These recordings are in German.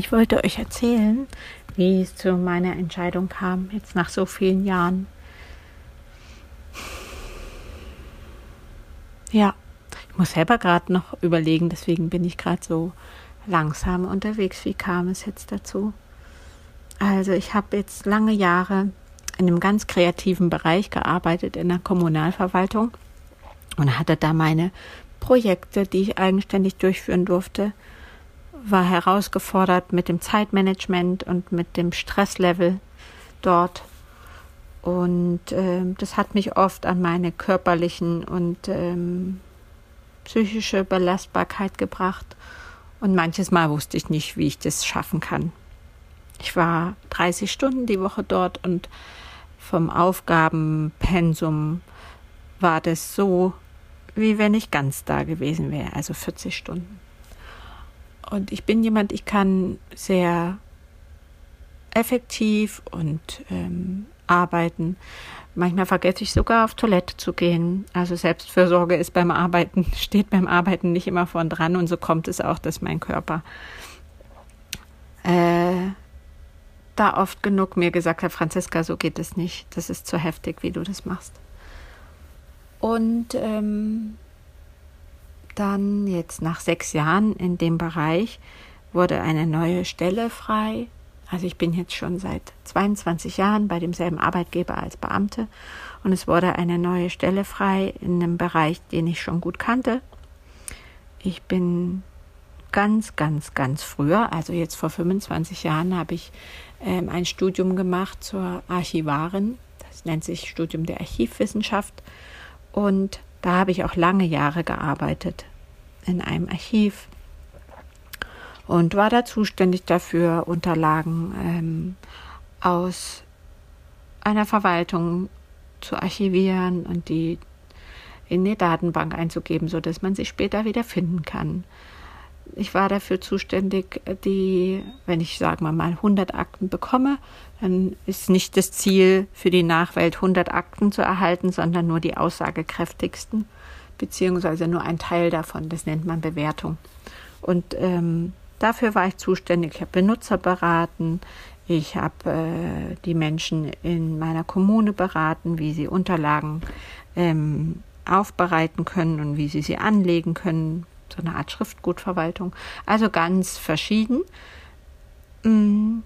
Ich wollte euch erzählen, wie es zu meiner Entscheidung kam, jetzt nach so vielen Jahren. Ja, ich muss selber gerade noch überlegen, deswegen bin ich gerade so langsam unterwegs. Wie kam es jetzt dazu? Also ich habe jetzt lange Jahre in einem ganz kreativen Bereich gearbeitet, in der Kommunalverwaltung und hatte da meine Projekte, die ich eigenständig durchführen durfte, war herausgefordert mit dem Zeitmanagement und mit dem Stresslevel dort. Und äh, das hat mich oft an meine körperlichen und ähm, psychische Belastbarkeit gebracht. Und manches Mal wusste ich nicht, wie ich das schaffen kann. Ich war 30 Stunden die Woche dort und vom Aufgabenpensum war das so, wie wenn ich ganz da gewesen wäre, also 40 Stunden. Und ich bin jemand, ich kann sehr effektiv und ähm, arbeiten. Manchmal vergesse ich sogar auf Toilette zu gehen. Also Selbstfürsorge ist beim Arbeiten, steht beim Arbeiten nicht immer vorn dran und so kommt es auch, dass mein Körper äh, da oft genug mir gesagt hat, Franziska, so geht es nicht. Das ist zu heftig, wie du das machst. Und ähm, dann jetzt nach sechs Jahren in dem Bereich wurde eine neue Stelle frei. Also ich bin jetzt schon seit 22 Jahren bei demselben Arbeitgeber als Beamte und es wurde eine neue Stelle frei in einem Bereich, den ich schon gut kannte. Ich bin ganz, ganz, ganz früher, also jetzt vor 25 Jahren, habe ich ähm, ein Studium gemacht zur Archivarin. Das nennt sich Studium der Archivwissenschaft. Und da habe ich auch lange Jahre gearbeitet in einem Archiv und war da zuständig dafür, Unterlagen ähm, aus einer Verwaltung zu archivieren und die in die Datenbank einzugeben, so dass man sie später wieder finden kann. Ich war dafür zuständig, die, wenn ich sagen wir mal 100 Akten bekomme, dann ist nicht das Ziel für die Nachwelt 100 Akten zu erhalten, sondern nur die aussagekräftigsten beziehungsweise nur ein Teil davon. Das nennt man Bewertung. Und ähm, dafür war ich zuständig. Ich habe Benutzer beraten. Ich habe äh, die Menschen in meiner Kommune beraten, wie sie Unterlagen ähm, aufbereiten können und wie sie sie anlegen können. So eine Art Schriftgutverwaltung. Also ganz verschieden. Mm,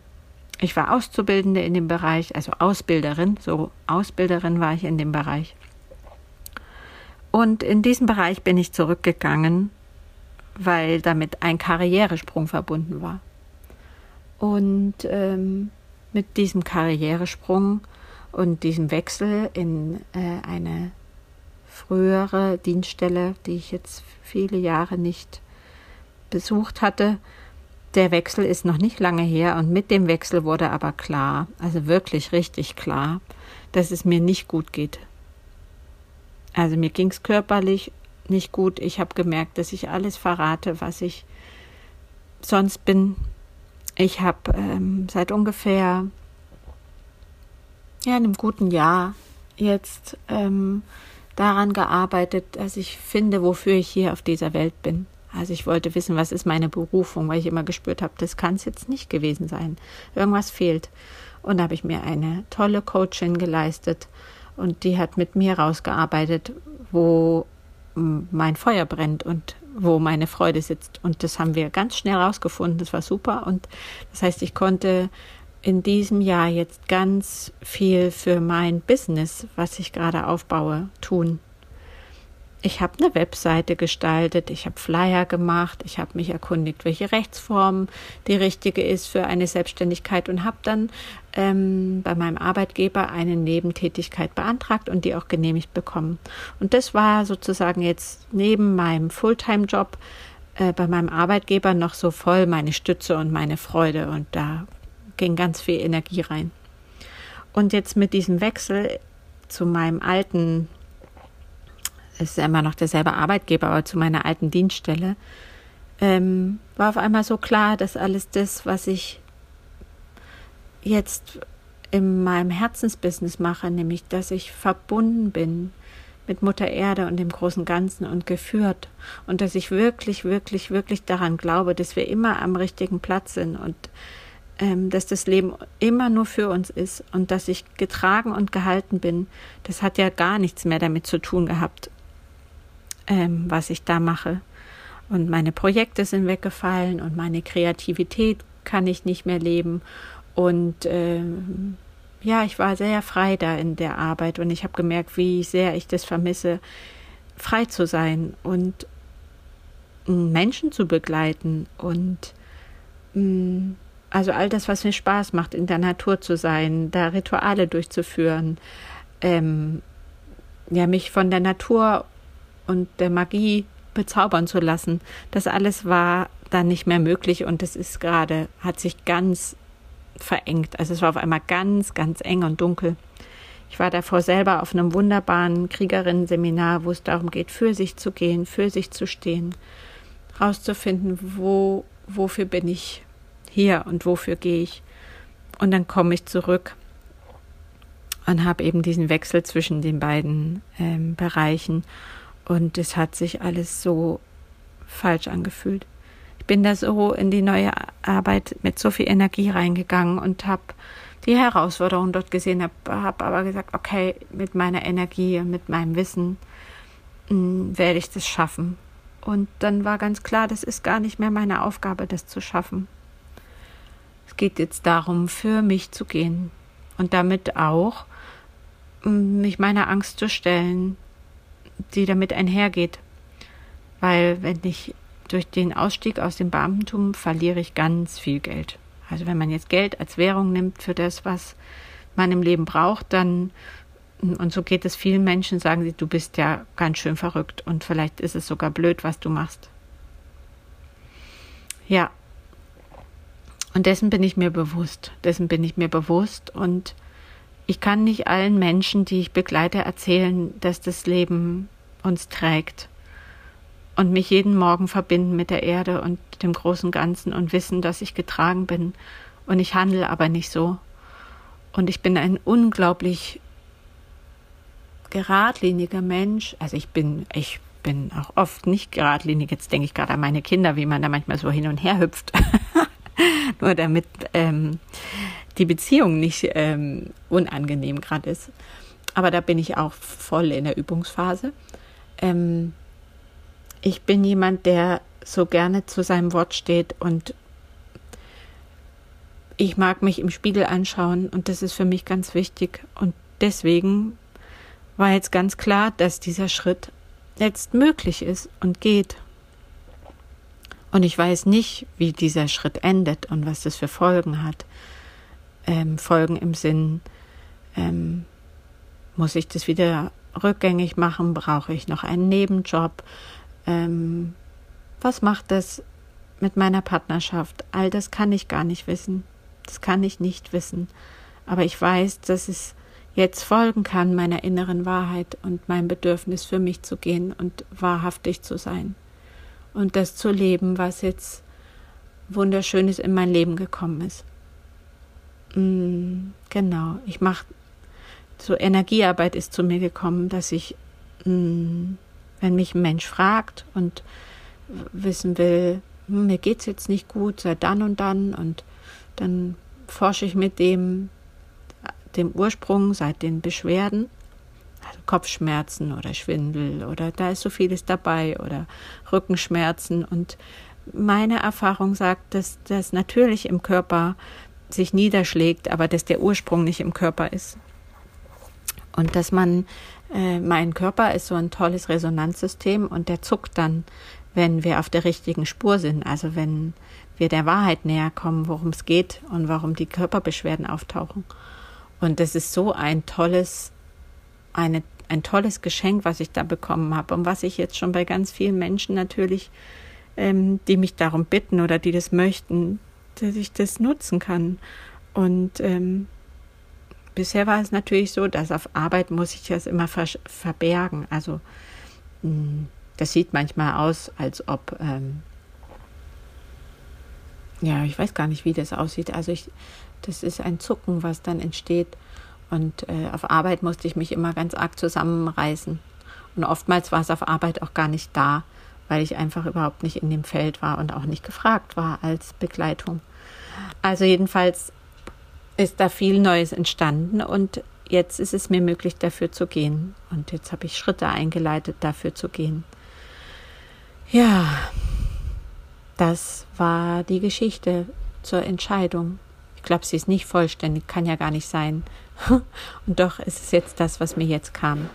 ich war Auszubildende in dem Bereich, also Ausbilderin, so Ausbilderin war ich in dem Bereich. Und in diesem Bereich bin ich zurückgegangen, weil damit ein Karrieresprung verbunden war. Und ähm, mit diesem Karrieresprung und diesem Wechsel in äh, eine frühere Dienststelle, die ich jetzt viele Jahre nicht besucht hatte, der Wechsel ist noch nicht lange her und mit dem Wechsel wurde aber klar, also wirklich richtig klar, dass es mir nicht gut geht also mir ging es körperlich nicht gut. Ich habe gemerkt, dass ich alles verrate, was ich sonst bin. Ich habe ähm, seit ungefähr ja, einem guten Jahr jetzt ähm, daran gearbeitet, dass ich finde, wofür ich hier auf dieser Welt bin. Also ich wollte wissen, was ist meine Berufung, weil ich immer gespürt habe, das kann es jetzt nicht gewesen sein. Irgendwas fehlt. Und da habe ich mir eine tolle Coachin geleistet, und die hat mit mir rausgearbeitet, wo mein Feuer brennt und wo meine Freude sitzt. Und das haben wir ganz schnell rausgefunden. Das war super. Und das heißt, ich konnte in diesem Jahr jetzt ganz viel für mein Business, was ich gerade aufbaue, tun ich habe eine Webseite gestaltet, ich habe Flyer gemacht, ich habe mich erkundigt, welche Rechtsform die richtige ist für eine Selbstständigkeit und habe dann ähm, bei meinem Arbeitgeber eine Nebentätigkeit beantragt und die auch genehmigt bekommen. Und das war sozusagen jetzt neben meinem Fulltime-Job äh, bei meinem Arbeitgeber noch so voll meine Stütze und meine Freude und da ging ganz viel Energie rein. Und jetzt mit diesem Wechsel zu meinem alten ist immer noch derselbe Arbeitgeber, aber zu meiner alten Dienststelle, ähm, war auf einmal so klar, dass alles das, was ich jetzt in meinem Herzensbusiness mache, nämlich dass ich verbunden bin mit Mutter Erde und dem großen Ganzen und geführt und dass ich wirklich, wirklich, wirklich daran glaube, dass wir immer am richtigen Platz sind und ähm, dass das Leben immer nur für uns ist und dass ich getragen und gehalten bin, das hat ja gar nichts mehr damit zu tun gehabt, ähm, was ich da mache. Und meine Projekte sind weggefallen und meine Kreativität kann ich nicht mehr leben. Und ähm, ja, ich war sehr frei da in der Arbeit und ich habe gemerkt, wie sehr ich das vermisse, frei zu sein und Menschen zu begleiten und mh, mm, also all das, was mir Spaß macht, in der Natur zu sein, da Rituale durchzuführen, ähm, ja, mich von der Natur und der Magie bezaubern zu lassen, das alles war dann nicht mehr möglich und es ist gerade, hat sich ganz verengt. Also es war auf einmal ganz, ganz eng und dunkel. Ich war davor selber auf einem wunderbaren Kriegerinnen-Seminar, wo es darum geht, für sich zu gehen, für sich zu stehen, rauszufinden, wo, wofür bin ich hier und wofür gehe ich. Und dann komme ich zurück und habe eben diesen Wechsel zwischen den beiden ähm, Bereichen. Und es hat sich alles so falsch angefühlt. Ich bin da so in die neue Arbeit mit so viel Energie reingegangen und habe die Herausforderung dort gesehen, habe hab aber gesagt, okay, mit meiner Energie und mit meinem Wissen hm, werde ich das schaffen. Und dann war ganz klar, das ist gar nicht mehr meine Aufgabe, das zu schaffen. Es geht jetzt darum, für mich zu gehen und damit auch mich meiner Angst zu stellen, die damit einhergeht. Weil wenn ich durch den Ausstieg aus dem Beamtentum verliere ich ganz viel Geld. Also wenn man jetzt Geld als Währung nimmt für das, was man im Leben braucht, dann und so geht es vielen Menschen, sagen sie, du bist ja ganz schön verrückt und vielleicht ist es sogar blöd, was du machst. Ja, und dessen bin ich mir bewusst. Dessen bin ich mir bewusst. Und ich kann nicht allen Menschen, die ich begleite, erzählen, dass das Leben uns trägt. Und mich jeden Morgen verbinden mit der Erde und dem großen Ganzen und wissen, dass ich getragen bin. Und ich handle aber nicht so. Und ich bin ein unglaublich geradliniger Mensch. Also ich bin, ich bin auch oft nicht geradlinig. Jetzt denke ich gerade an meine Kinder, wie man da manchmal so hin und her hüpft. nur damit ähm, die Beziehung nicht ähm, unangenehm gerade ist. Aber da bin ich auch voll in der Übungsphase. Ähm, ich bin jemand, der so gerne zu seinem Wort steht und ich mag mich im Spiegel anschauen und das ist für mich ganz wichtig. Und deswegen war jetzt ganz klar, dass dieser Schritt jetzt möglich ist und geht. Und ich weiß nicht, wie dieser Schritt endet und was das für Folgen hat. Ähm, Folgen im Sinn, ähm, muss ich das wieder rückgängig machen? Brauche ich noch einen Nebenjob? Ähm, was macht das mit meiner Partnerschaft? All das kann ich gar nicht wissen. Das kann ich nicht wissen. Aber ich weiß, dass es jetzt folgen kann meiner inneren Wahrheit und meinem Bedürfnis für mich zu gehen und wahrhaftig zu sein und das zu leben, was jetzt wunderschönes in mein Leben gekommen ist. Mm, genau, ich mache so Energiearbeit ist zu mir gekommen, dass ich, mm, wenn mich ein Mensch fragt und wissen will, hm, mir geht's jetzt nicht gut, seit dann und dann und dann forsche ich mit dem dem Ursprung, seit den Beschwerden also Kopfschmerzen oder Schwindel oder da ist so vieles dabei oder Rückenschmerzen. Und meine Erfahrung sagt, dass das natürlich im Körper sich niederschlägt, aber dass der Ursprung nicht im Körper ist. Und dass man, äh, mein Körper ist so ein tolles Resonanzsystem und der zuckt dann, wenn wir auf der richtigen Spur sind, also wenn wir der Wahrheit näher kommen, worum es geht und warum die Körperbeschwerden auftauchen. Und das ist so ein tolles eine, ein tolles Geschenk, was ich da bekommen habe und was ich jetzt schon bei ganz vielen Menschen natürlich, ähm, die mich darum bitten oder die das möchten, dass ich das nutzen kann. Und ähm, bisher war es natürlich so, dass auf Arbeit muss ich das immer ver verbergen. Also mh, hm, das sieht manchmal aus, als ob ähm, ja, ich weiß gar nicht, wie das aussieht. Also ich, das ist ein Zucken, was dann entsteht. Und äh, auf Arbeit musste ich mich immer ganz arg zusammenreißen Und oftmals war es auf Arbeit auch gar nicht da, weil ich einfach überhaupt nicht in dem Feld war und auch nicht gefragt war als Begleitung. Also jedenfalls ist da viel Neues entstanden und jetzt ist es mir möglich, dafür zu gehen. Und jetzt habe ich Schritte eingeleitet, dafür zu gehen. Ja, das war die Geschichte zur Entscheidung. Ich glaube, sie ist nicht vollständig, kann ja gar nicht sein. Und doch ist es jetzt das, was mir jetzt kam.